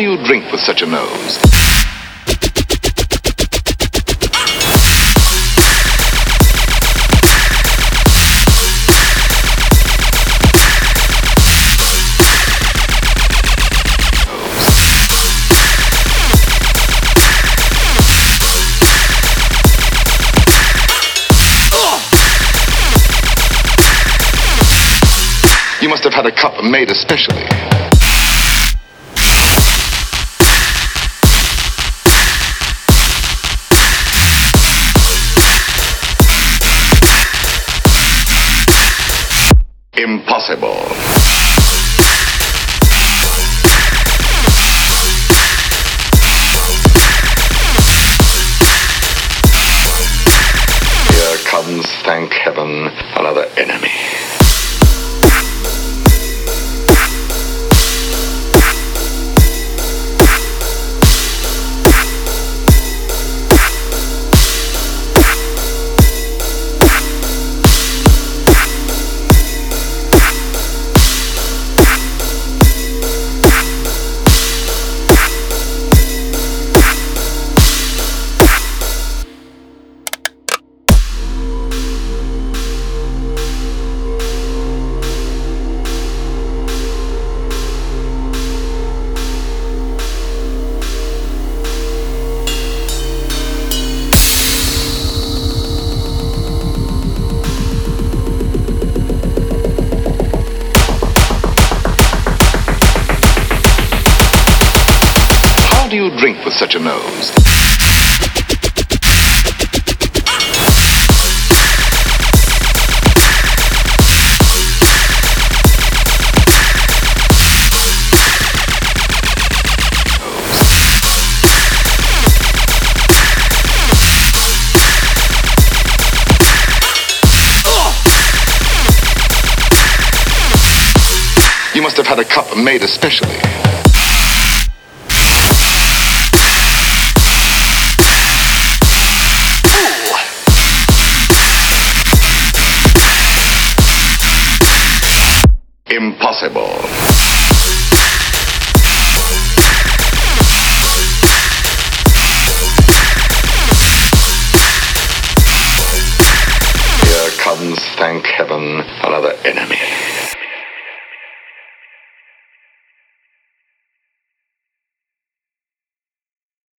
do you drink with such a nose? You must have had a cup made especially. Impossible. Here comes, thank heaven, another enemy. Do you drink with such a nose? You must have had a cup made especially. Impossible. Here comes, thank heaven, another enemy.